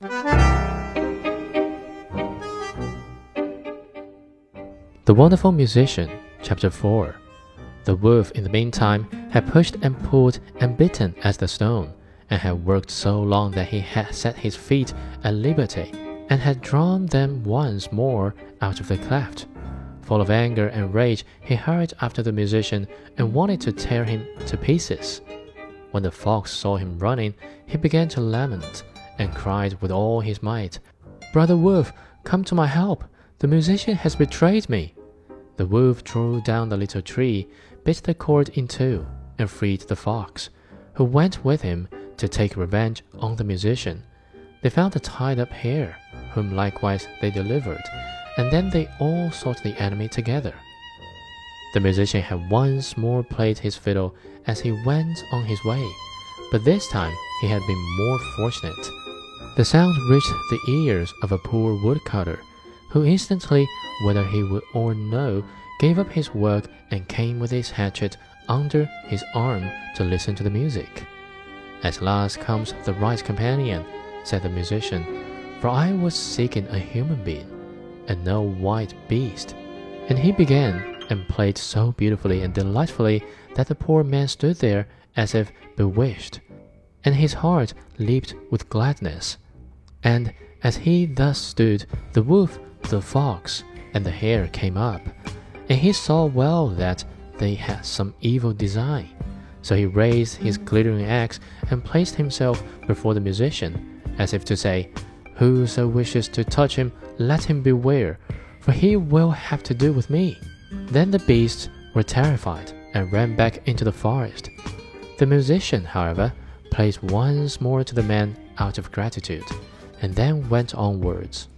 The Wonderful Musician, Chapter 4 The wolf, in the meantime, had pushed and pulled and bitten at the stone, and had worked so long that he had set his feet at liberty, and had drawn them once more out of the cleft. Full of anger and rage, he hurried after the musician and wanted to tear him to pieces. When the fox saw him running, he began to lament, and cried with all his might, Brother Wolf, come to my help! The musician has betrayed me. The wolf drew down the little tree, bit the cord in two, and freed the fox, who went with him to take revenge on the musician. They found the tied up hare, whom likewise they delivered, and then they all sought the enemy together. The musician had once more played his fiddle as he went on his way, but this time he had been more fortunate. The sound reached the ears of a poor woodcutter, who instantly, whether he would or no, gave up his work and came with his hatchet under his arm to listen to the music. At last comes the right companion, said the musician, for I was seeking a human being, and no white beast. And he began and played so beautifully and delightfully that the poor man stood there as if bewitched, and his heart leaped with gladness. And as he thus stood, the wolf, the fox, and the hare came up, and he saw well that they had some evil design. So he raised his glittering axe and placed himself before the musician, as if to say, Whoso wishes to touch him, let him beware, for he will have to do with me. Then the beasts were terrified and ran back into the forest. The musician, however, played once more to the man out of gratitude, and then went onwards.